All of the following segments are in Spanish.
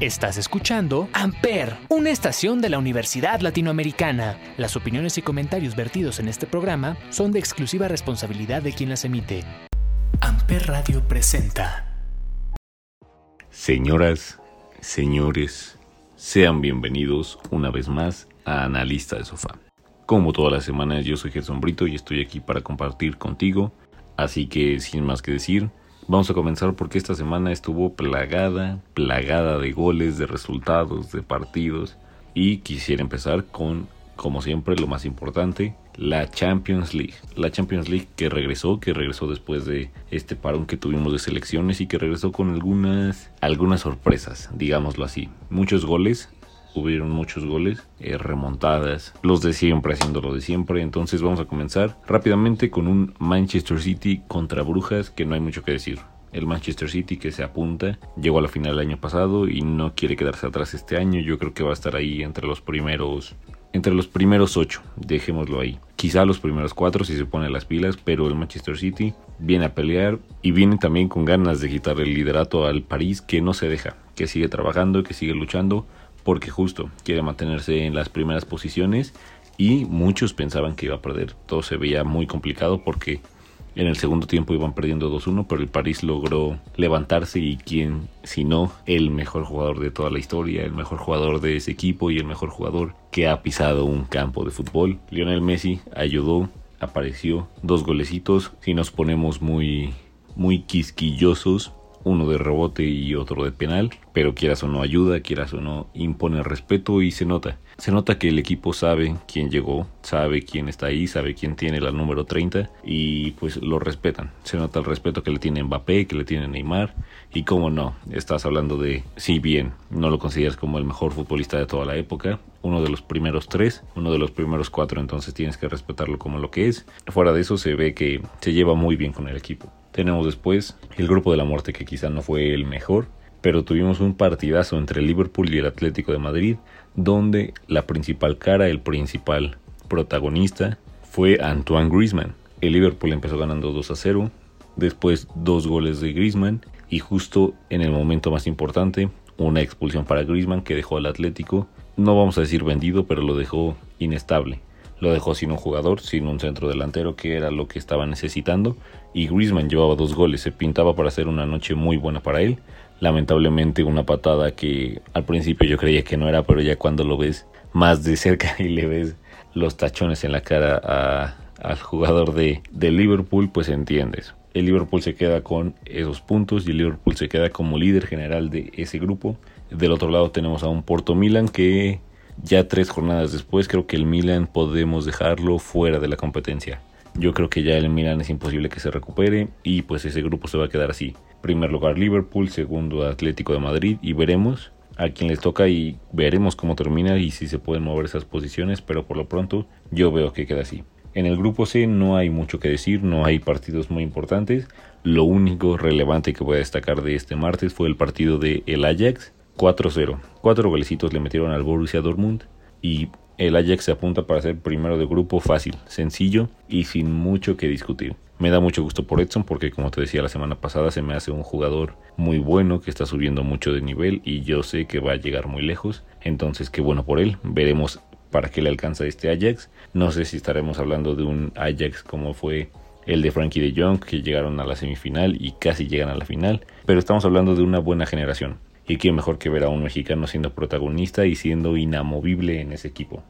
Estás escuchando Amper, una estación de la Universidad Latinoamericana. Las opiniones y comentarios vertidos en este programa son de exclusiva responsabilidad de quien las emite. Amper Radio presenta. Señoras, señores, sean bienvenidos una vez más a Analista de Sofá. Como todas las semanas, yo soy Gerson Brito y estoy aquí para compartir contigo. Así que, sin más que decir, Vamos a comenzar porque esta semana estuvo plagada, plagada de goles, de resultados, de partidos. Y quisiera empezar con, como siempre, lo más importante, la Champions League. La Champions League que regresó, que regresó después de este parón que tuvimos de selecciones y que regresó con algunas, algunas sorpresas, digámoslo así. Muchos goles, hubieron muchos goles, eh, remontadas, los de siempre haciendo lo de siempre. Entonces vamos a comenzar rápidamente con un Manchester City contra Brujas que no hay mucho que decir. El Manchester City que se apunta, llegó a la final el año pasado y no quiere quedarse atrás este año. Yo creo que va a estar ahí entre los primeros entre los primeros ocho, dejémoslo ahí. Quizá los primeros cuatro si se pone las pilas, pero el Manchester City viene a pelear y viene también con ganas de quitar el liderato al París que no se deja, que sigue trabajando, que sigue luchando porque justo quiere mantenerse en las primeras posiciones y muchos pensaban que iba a perder. Todo se veía muy complicado porque en el segundo tiempo iban perdiendo 2-1, pero el París logró levantarse y quien, si no, el mejor jugador de toda la historia, el mejor jugador de ese equipo y el mejor jugador que ha pisado un campo de fútbol. Lionel Messi ayudó, apareció, dos golecitos. Si nos ponemos muy, muy quisquillosos, uno de rebote y otro de penal, pero quieras o no ayuda, quieras o no impone respeto y se nota. Se nota que el equipo sabe quién llegó, sabe quién está ahí, sabe quién tiene la número 30 y pues lo respetan. Se nota el respeto que le tiene Mbappé, que le tiene Neymar y cómo no, estás hablando de, si bien no lo consideras como el mejor futbolista de toda la época, uno de los primeros tres, uno de los primeros cuatro, entonces tienes que respetarlo como lo que es. Fuera de eso se ve que se lleva muy bien con el equipo. Tenemos después el grupo de la muerte que quizá no fue el mejor, pero tuvimos un partidazo entre Liverpool y el Atlético de Madrid, donde la principal cara, el principal protagonista fue Antoine Griezmann. El Liverpool empezó ganando 2 a 0, después dos goles de Griezmann y justo en el momento más importante, una expulsión para Griezmann que dejó al Atlético, no vamos a decir vendido, pero lo dejó inestable. Lo dejó sin un jugador, sin un centro delantero, que era lo que estaba necesitando. Y Griezmann llevaba dos goles, se pintaba para hacer una noche muy buena para él. Lamentablemente una patada que al principio yo creía que no era, pero ya cuando lo ves más de cerca y le ves los tachones en la cara al jugador de, de Liverpool, pues entiendes. El Liverpool se queda con esos puntos y el Liverpool se queda como líder general de ese grupo. Del otro lado tenemos a un Porto Milan que ya tres jornadas después creo que el Milan podemos dejarlo fuera de la competencia. Yo creo que ya el Milan es imposible que se recupere y pues ese grupo se va a quedar así. Primer lugar Liverpool, segundo Atlético de Madrid y veremos a quién les toca y veremos cómo termina y si se pueden mover esas posiciones, pero por lo pronto yo veo que queda así. En el grupo C no hay mucho que decir, no hay partidos muy importantes. Lo único relevante que voy a destacar de este martes fue el partido de el Ajax 4-0. Cuatro golecitos le metieron al Borussia Dortmund y el Ajax se apunta para ser primero de grupo fácil, sencillo y sin mucho que discutir. Me da mucho gusto por Edson porque como te decía la semana pasada se me hace un jugador muy bueno que está subiendo mucho de nivel y yo sé que va a llegar muy lejos. Entonces qué bueno por él. Veremos para qué le alcanza este Ajax. No sé si estaremos hablando de un Ajax como fue el de Frankie de Jong que llegaron a la semifinal y casi llegan a la final. Pero estamos hablando de una buena generación. Y quién mejor que ver a un mexicano siendo protagonista y siendo inamovible en ese equipo.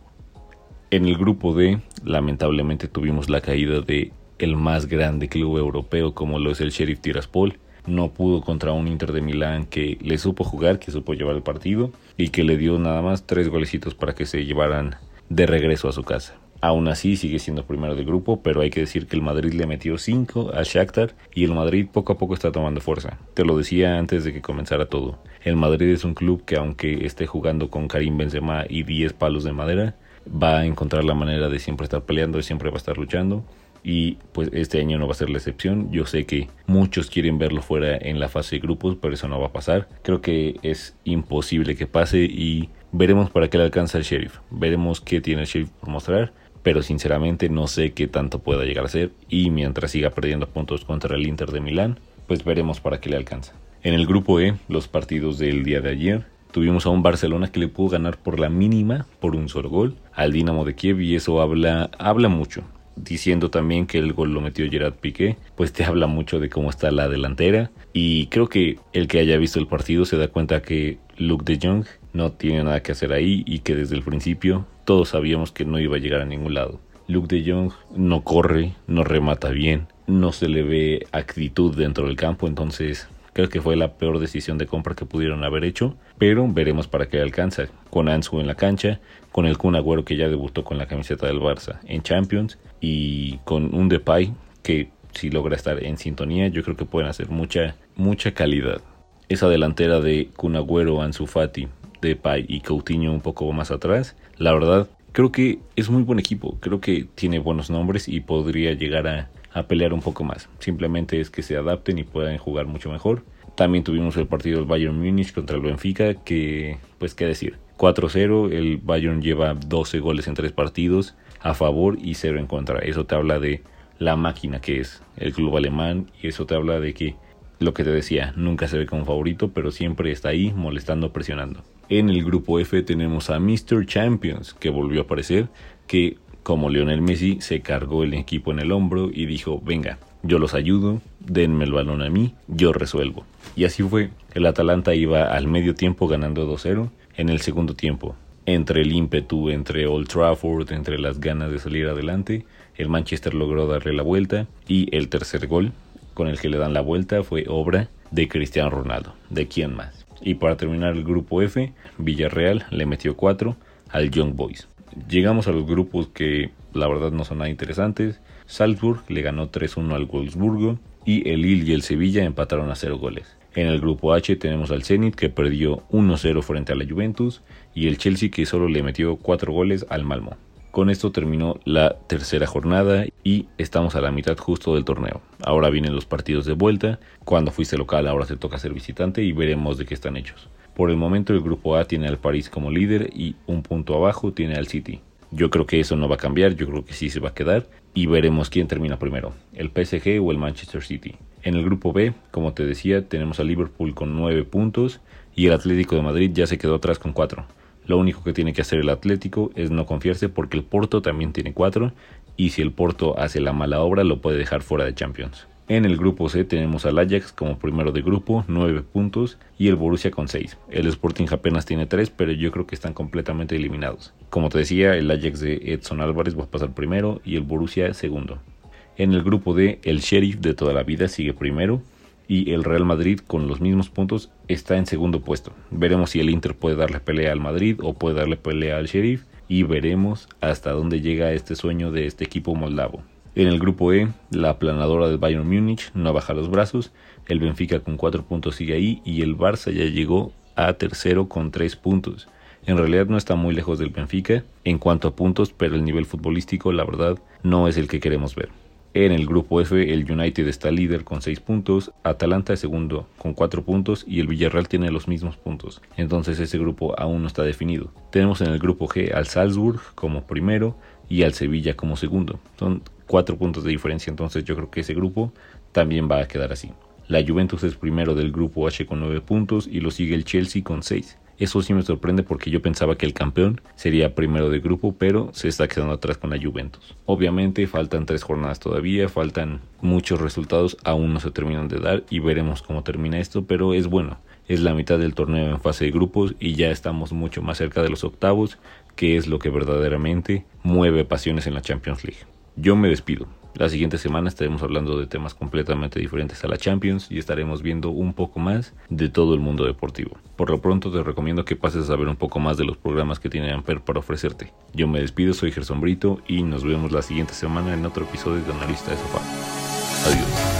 En el grupo D, lamentablemente tuvimos la caída de el más grande club europeo como lo es el Sheriff Tiraspol. No pudo contra un Inter de Milán que le supo jugar, que supo llevar el partido y que le dio nada más tres golecitos para que se llevaran de regreso a su casa. Aún así sigue siendo primero del grupo, pero hay que decir que el Madrid le metió 5 a Shakhtar y el Madrid poco a poco está tomando fuerza. Te lo decía antes de que comenzara todo. El Madrid es un club que aunque esté jugando con Karim Benzema y 10 palos de madera, va a encontrar la manera de siempre estar peleando y siempre va a estar luchando. Y pues este año no va a ser la excepción. Yo sé que muchos quieren verlo fuera en la fase de grupos, pero eso no va a pasar. Creo que es imposible que pase y veremos para qué le alcanza el Sheriff. Veremos qué tiene el Sheriff por mostrar pero sinceramente no sé qué tanto pueda llegar a ser y mientras siga perdiendo puntos contra el Inter de Milán, pues veremos para qué le alcanza. En el grupo E, los partidos del día de ayer, tuvimos a un Barcelona que le pudo ganar por la mínima, por un solo gol, al Dinamo de Kiev y eso habla, habla mucho. Diciendo también que el gol lo metió Gerard Piqué, pues te habla mucho de cómo está la delantera. Y creo que el que haya visto el partido se da cuenta que Luke de Jong no tiene nada que hacer ahí y que desde el principio todos sabíamos que no iba a llegar a ningún lado. Luke de Jong no corre, no remata bien, no se le ve actitud dentro del campo, entonces que fue la peor decisión de compra que pudieron haber hecho, pero veremos para qué alcanza. Con Ansu en la cancha, con el Kun Agüero que ya debutó con la camiseta del Barça en Champions y con un Depay que si logra estar en sintonía, yo creo que pueden hacer mucha mucha calidad. Esa delantera de Kun Agüero, Ansu Fati, Depay y Coutinho un poco más atrás, la verdad creo que es muy buen equipo, creo que tiene buenos nombres y podría llegar a, pelear un poco más. Simplemente es que se adapten y puedan jugar mucho mejor. También tuvimos el partido del Bayern Múnich contra el Benfica, que pues qué decir. 4-0, el Bayern lleva 12 goles en 3 partidos a favor y 0 en contra. Eso te habla de la máquina que es el club alemán y eso te habla de que lo que te decía, nunca se ve como favorito, pero siempre está ahí molestando, presionando. En el grupo F tenemos a Mr. Champions, que volvió a aparecer, que como Lionel Messi se cargó el equipo en el hombro y dijo, venga, yo los ayudo, denme el balón a mí, yo resuelvo. Y así fue, el Atalanta iba al medio tiempo ganando 2-0, en el segundo tiempo, entre el ímpetu, entre Old Trafford, entre las ganas de salir adelante, el Manchester logró darle la vuelta y el tercer gol con el que le dan la vuelta fue obra de Cristiano Ronaldo. ¿De quién más? Y para terminar el grupo F, Villarreal le metió 4 al Young Boys. Llegamos a los grupos que la verdad no son nada interesantes. Salzburg le ganó 3-1 al Wolfsburgo y el Lille y el Sevilla empataron a 0 goles. En el grupo H tenemos al Zenit que perdió 1-0 frente a la Juventus y el Chelsea que solo le metió 4 goles al Malmo. Con esto terminó la tercera jornada y estamos a la mitad justo del torneo. Ahora vienen los partidos de vuelta. Cuando fuiste local ahora te toca ser visitante y veremos de qué están hechos. Por el momento el grupo A tiene al París como líder y un punto abajo tiene al City. Yo creo que eso no va a cambiar, yo creo que sí se va a quedar y veremos quién termina primero, el PSG o el Manchester City. En el grupo B, como te decía, tenemos al Liverpool con 9 puntos y el Atlético de Madrid ya se quedó atrás con 4. Lo único que tiene que hacer el Atlético es no confiarse porque el Porto también tiene 4 y si el Porto hace la mala obra lo puede dejar fuera de Champions. En el grupo C tenemos al Ajax como primero de grupo, 9 puntos, y el Borussia con 6. El Sporting apenas tiene 3, pero yo creo que están completamente eliminados. Como te decía, el Ajax de Edson Álvarez va a pasar primero y el Borussia segundo. En el grupo D, el Sheriff de toda la vida sigue primero y el Real Madrid con los mismos puntos está en segundo puesto. Veremos si el Inter puede darle pelea al Madrid o puede darle pelea al Sheriff y veremos hasta dónde llega este sueño de este equipo moldavo. En el grupo E, la aplanadora del Bayern Múnich no baja los brazos, el Benfica con 4 puntos sigue ahí y el Barça ya llegó a tercero con 3 puntos. En realidad no está muy lejos del Benfica en cuanto a puntos, pero el nivel futbolístico la verdad no es el que queremos ver. En el grupo F, el United está líder con 6 puntos, Atalanta segundo con 4 puntos y el Villarreal tiene los mismos puntos. Entonces ese grupo aún no está definido. Tenemos en el grupo G al Salzburg como primero y al Sevilla como segundo. Son 4 puntos de diferencia, entonces yo creo que ese grupo también va a quedar así. La Juventus es primero del grupo H con 9 puntos y lo sigue el Chelsea con 6. Eso sí me sorprende porque yo pensaba que el campeón sería primero de grupo, pero se está quedando atrás con la Juventus. Obviamente faltan tres jornadas todavía, faltan muchos resultados, aún no se terminan de dar y veremos cómo termina esto, pero es bueno. Es la mitad del torneo en fase de grupos y ya estamos mucho más cerca de los octavos, que es lo que verdaderamente mueve pasiones en la Champions League. Yo me despido. La siguiente semana estaremos hablando de temas completamente diferentes a la Champions y estaremos viendo un poco más de todo el mundo deportivo. Por lo pronto te recomiendo que pases a saber un poco más de los programas que tiene Amper para ofrecerte. Yo me despido, soy Gerson Brito y nos vemos la siguiente semana en otro episodio de Analista de Sofá. Adiós.